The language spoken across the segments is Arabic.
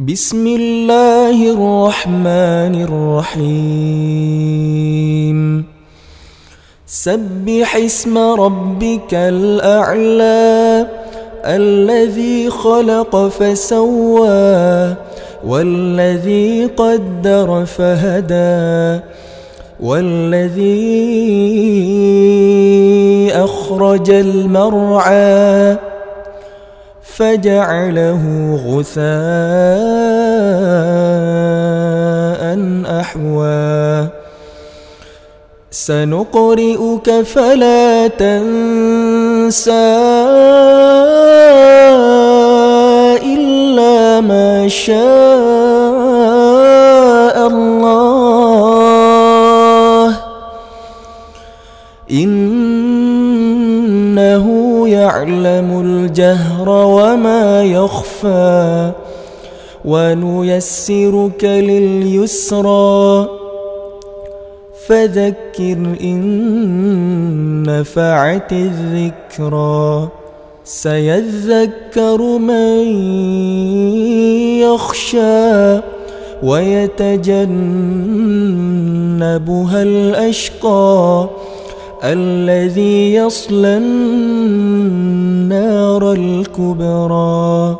بسم الله الرحمن الرحيم سبح اسم ربك الأعلى الذي خلق فسوى والذي قدر فهدى والذي أخرج المرعى فجعله غثاء أحوى. سنقرئك فلا تنسى إلا ما شاء الله. إنه يعلم الجهر وما يخفى ونيسرك لليسرى فذكر إن نفعت الذكرى سيذكر من يخشى ويتجنبها الأشقى الذي يصلى النار الكبرى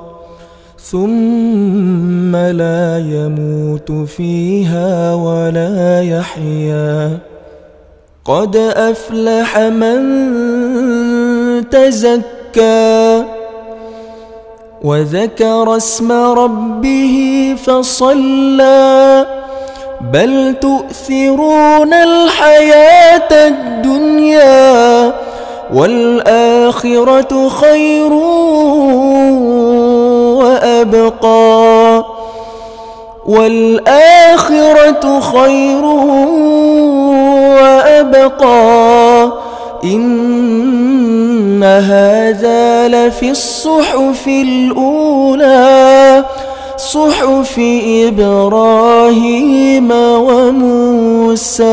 ثم لا يموت فيها ولا يحيا. قد أفلح من تزكى وذكر اسم ربه فصلى. بل تؤثرون الحياة الدنيا والآخرة خير وأبقى والآخرة خير وأبقى إن هذا لفي الصحف الأولى صحف إبراهيم وموسى.